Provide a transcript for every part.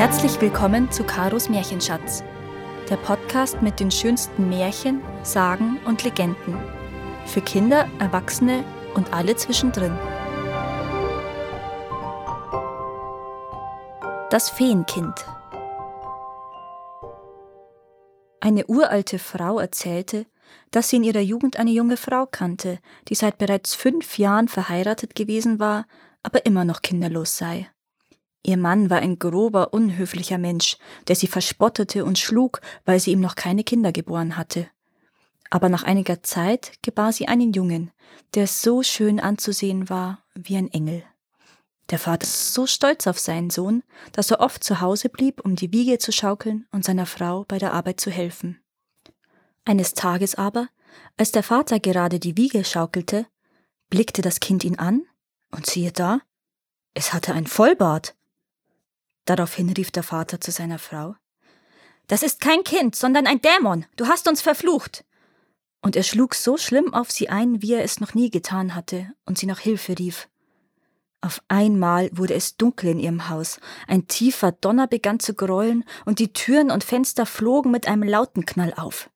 Herzlich willkommen zu Karos Märchenschatz, der Podcast mit den schönsten Märchen, Sagen und Legenden. Für Kinder, Erwachsene und alle zwischendrin. Das Feenkind. Eine uralte Frau erzählte, dass sie in ihrer Jugend eine junge Frau kannte, die seit bereits fünf Jahren verheiratet gewesen war, aber immer noch kinderlos sei. Ihr Mann war ein grober, unhöflicher Mensch, der sie verspottete und schlug, weil sie ihm noch keine Kinder geboren hatte. Aber nach einiger Zeit gebar sie einen Jungen, der so schön anzusehen war wie ein Engel. Der Vater ist so stolz auf seinen Sohn, dass er oft zu Hause blieb, um die Wiege zu schaukeln und seiner Frau bei der Arbeit zu helfen. Eines Tages aber, als der Vater gerade die Wiege schaukelte, blickte das Kind ihn an, und siehe da, es hatte ein Vollbart. Daraufhin rief der Vater zu seiner Frau Das ist kein Kind, sondern ein Dämon. Du hast uns verflucht. Und er schlug so schlimm auf sie ein, wie er es noch nie getan hatte, und sie nach Hilfe rief. Auf einmal wurde es dunkel in ihrem Haus, ein tiefer Donner begann zu grollen, und die Türen und Fenster flogen mit einem lauten Knall auf.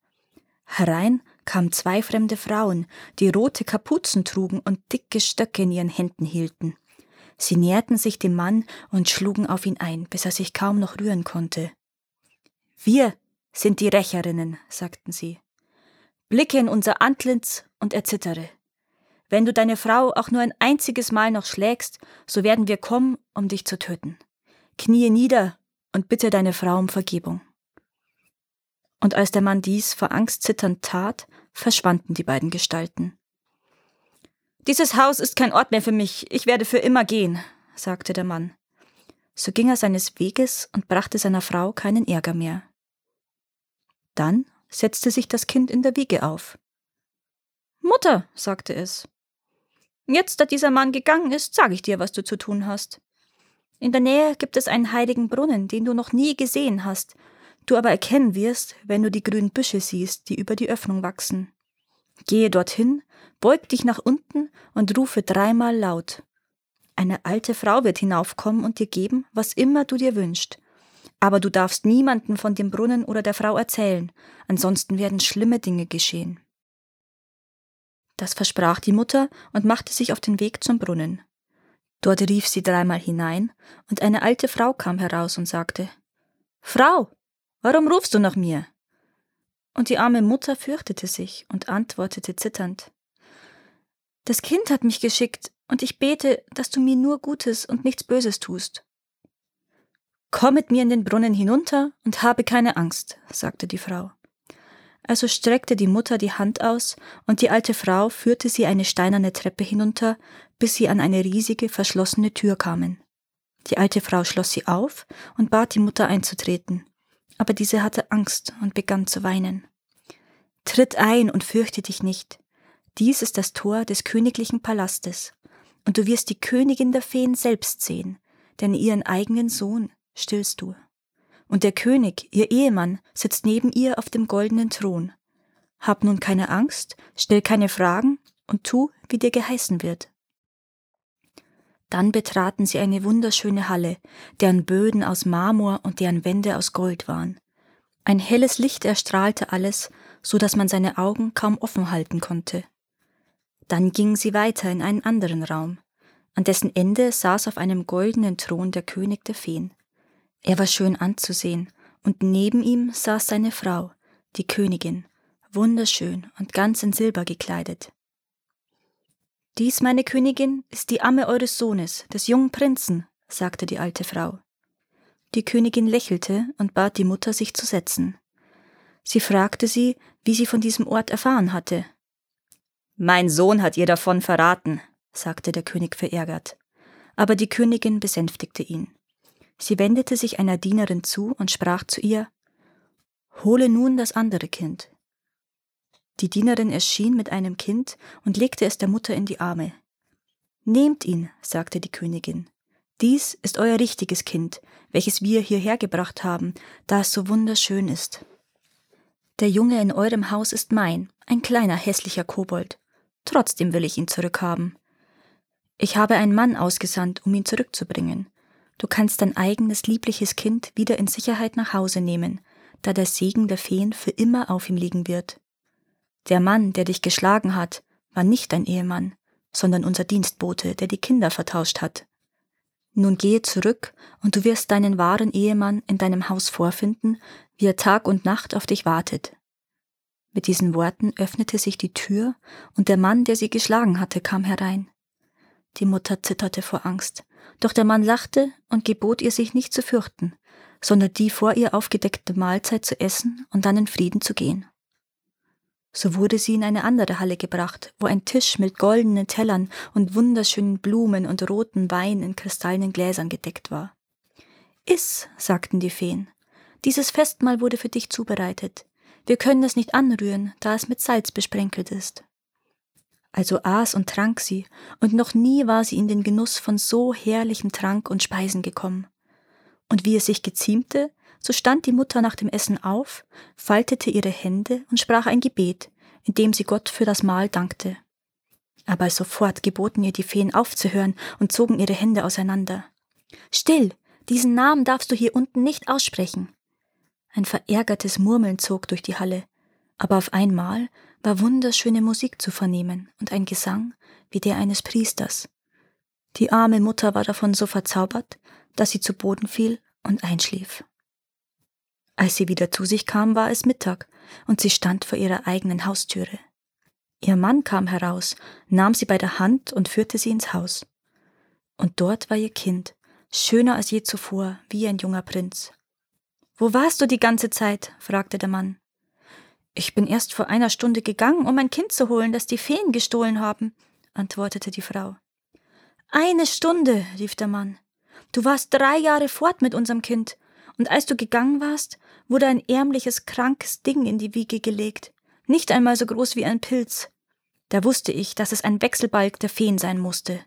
Herein kamen zwei fremde Frauen, die rote Kapuzen trugen und dicke Stöcke in ihren Händen hielten. Sie näherten sich dem Mann und schlugen auf ihn ein, bis er sich kaum noch rühren konnte. Wir sind die Rächerinnen, sagten sie. Blicke in unser Antlitz und erzittere. Wenn du deine Frau auch nur ein einziges Mal noch schlägst, so werden wir kommen, um dich zu töten. Knie nieder und bitte deine Frau um Vergebung. Und als der Mann dies vor Angst zitternd tat, verschwanden die beiden Gestalten. Dieses Haus ist kein Ort mehr für mich, ich werde für immer gehen, sagte der Mann. So ging er seines Weges und brachte seiner Frau keinen Ärger mehr. Dann setzte sich das Kind in der Wiege auf. Mutter, sagte es, jetzt, da dieser Mann gegangen ist, sage ich dir, was du zu tun hast. In der Nähe gibt es einen heiligen Brunnen, den du noch nie gesehen hast, du aber erkennen wirst, wenn du die grünen Büsche siehst, die über die Öffnung wachsen. Gehe dorthin, beug dich nach unten und rufe dreimal laut. Eine alte Frau wird hinaufkommen und dir geben, was immer du dir wünschst. Aber du darfst niemanden von dem Brunnen oder der Frau erzählen, ansonsten werden schlimme Dinge geschehen. Das versprach die Mutter und machte sich auf den Weg zum Brunnen. Dort rief sie dreimal hinein, und eine alte Frau kam heraus und sagte Frau, warum rufst du nach mir? Und die arme Mutter fürchtete sich und antwortete zitternd Das Kind hat mich geschickt, und ich bete, dass du mir nur Gutes und nichts Böses tust. Komm mit mir in den Brunnen hinunter und habe keine Angst, sagte die Frau. Also streckte die Mutter die Hand aus, und die alte Frau führte sie eine steinerne Treppe hinunter, bis sie an eine riesige verschlossene Tür kamen. Die alte Frau schloss sie auf und bat die Mutter einzutreten aber diese hatte Angst und begann zu weinen. Tritt ein und fürchte dich nicht. Dies ist das Tor des königlichen Palastes, und du wirst die Königin der Feen selbst sehen, denn ihren eigenen Sohn stillst du. Und der König, ihr Ehemann, sitzt neben ihr auf dem goldenen Thron. Hab nun keine Angst, stell keine Fragen und tu, wie dir geheißen wird. Dann betraten sie eine wunderschöne Halle, deren Böden aus Marmor und deren Wände aus Gold waren. Ein helles Licht erstrahlte alles, so dass man seine Augen kaum offen halten konnte. Dann gingen sie weiter in einen anderen Raum. An dessen Ende saß auf einem goldenen Thron der König der Feen. Er war schön anzusehen, und neben ihm saß seine Frau, die Königin, wunderschön und ganz in Silber gekleidet. Dies, meine Königin, ist die Amme eures Sohnes, des jungen Prinzen, sagte die alte Frau. Die Königin lächelte und bat die Mutter, sich zu setzen. Sie fragte sie, wie sie von diesem Ort erfahren hatte. Mein Sohn hat ihr davon verraten, sagte der König verärgert. Aber die Königin besänftigte ihn. Sie wendete sich einer Dienerin zu und sprach zu ihr Hole nun das andere Kind. Die Dienerin erschien mit einem Kind und legte es der Mutter in die Arme. Nehmt ihn, sagte die Königin. Dies ist euer richtiges Kind, welches wir hierher gebracht haben, da es so wunderschön ist. Der Junge in eurem Haus ist mein, ein kleiner hässlicher Kobold. Trotzdem will ich ihn zurückhaben. Ich habe einen Mann ausgesandt, um ihn zurückzubringen. Du kannst dein eigenes liebliches Kind wieder in Sicherheit nach Hause nehmen, da der Segen der Feen für immer auf ihm liegen wird. Der Mann, der dich geschlagen hat, war nicht dein Ehemann, sondern unser Dienstbote, der die Kinder vertauscht hat. Nun gehe zurück, und du wirst deinen wahren Ehemann in deinem Haus vorfinden, wie er Tag und Nacht auf dich wartet. Mit diesen Worten öffnete sich die Tür, und der Mann, der sie geschlagen hatte, kam herein. Die Mutter zitterte vor Angst, doch der Mann lachte und gebot ihr, sich nicht zu fürchten, sondern die vor ihr aufgedeckte Mahlzeit zu essen und dann in Frieden zu gehen. So wurde sie in eine andere Halle gebracht, wo ein Tisch mit goldenen Tellern und wunderschönen Blumen und roten Wein in kristallenen Gläsern gedeckt war. Iss, sagten die Feen, dieses Festmahl wurde für dich zubereitet. Wir können es nicht anrühren, da es mit Salz besprenkelt ist. Also aß und trank sie, und noch nie war sie in den Genuss von so herrlichem Trank und Speisen gekommen. Und wie es sich geziemte, so stand die Mutter nach dem Essen auf, faltete ihre Hände und sprach ein Gebet, in dem sie Gott für das Mahl dankte. Aber sofort geboten ihr die Feen aufzuhören und zogen ihre Hände auseinander. Still, diesen Namen darfst du hier unten nicht aussprechen. Ein verärgertes Murmeln zog durch die Halle, aber auf einmal war wunderschöne Musik zu vernehmen und ein Gesang wie der eines Priesters. Die arme Mutter war davon so verzaubert, dass sie zu Boden fiel und einschlief. Als sie wieder zu sich kam, war es Mittag, und sie stand vor ihrer eigenen Haustüre. Ihr Mann kam heraus, nahm sie bei der Hand und führte sie ins Haus. Und dort war ihr Kind, schöner als je zuvor, wie ein junger Prinz. Wo warst du die ganze Zeit? fragte der Mann. Ich bin erst vor einer Stunde gegangen, um mein Kind zu holen, das die Feen gestohlen haben, antwortete die Frau. Eine Stunde, rief der Mann. Du warst drei Jahre fort mit unserem Kind, und als du gegangen warst, wurde ein ärmliches, krankes Ding in die Wiege gelegt, nicht einmal so groß wie ein Pilz. Da wusste ich, dass es ein Wechselbalg der Feen sein musste.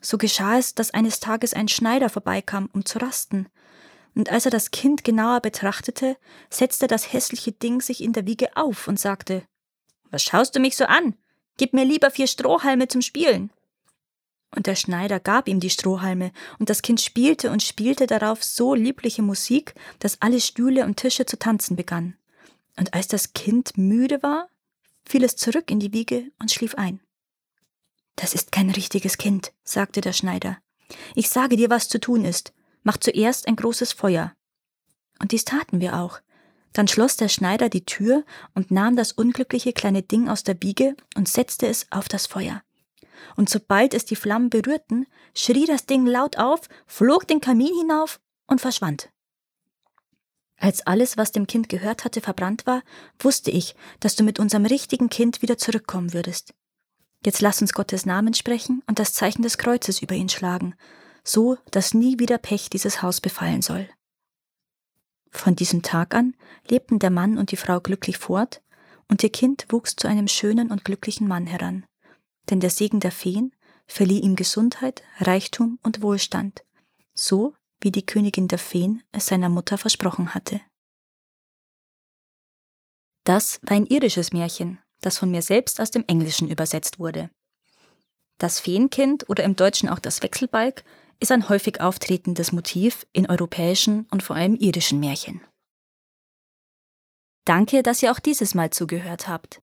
So geschah es, dass eines Tages ein Schneider vorbeikam, um zu rasten, und als er das Kind genauer betrachtete, setzte das hässliche Ding sich in der Wiege auf und sagte Was schaust du mich so an? Gib mir lieber vier Strohhalme zum Spielen. Und der Schneider gab ihm die Strohhalme, und das Kind spielte und spielte darauf so liebliche Musik, dass alle Stühle und Tische zu tanzen begannen. Und als das Kind müde war, fiel es zurück in die Wiege und schlief ein. Das ist kein richtiges Kind, sagte der Schneider. Ich sage dir, was zu tun ist. Mach zuerst ein großes Feuer. Und dies taten wir auch. Dann schloss der Schneider die Tür und nahm das unglückliche kleine Ding aus der Wiege und setzte es auf das Feuer und sobald es die Flammen berührten, schrie das Ding laut auf, flog den Kamin hinauf und verschwand. Als alles, was dem Kind gehört hatte, verbrannt war, wusste ich, dass du mit unserem richtigen Kind wieder zurückkommen würdest. Jetzt lass uns Gottes Namen sprechen und das Zeichen des Kreuzes über ihn schlagen, so dass nie wieder Pech dieses Haus befallen soll. Von diesem Tag an lebten der Mann und die Frau glücklich fort, und ihr Kind wuchs zu einem schönen und glücklichen Mann heran denn der Segen der Feen verlieh ihm Gesundheit, Reichtum und Wohlstand, so wie die Königin der Feen es seiner Mutter versprochen hatte. Das war ein irisches Märchen, das von mir selbst aus dem Englischen übersetzt wurde. Das Feenkind oder im Deutschen auch das Wechselbalg ist ein häufig auftretendes Motiv in europäischen und vor allem irischen Märchen. Danke, dass ihr auch dieses Mal zugehört habt.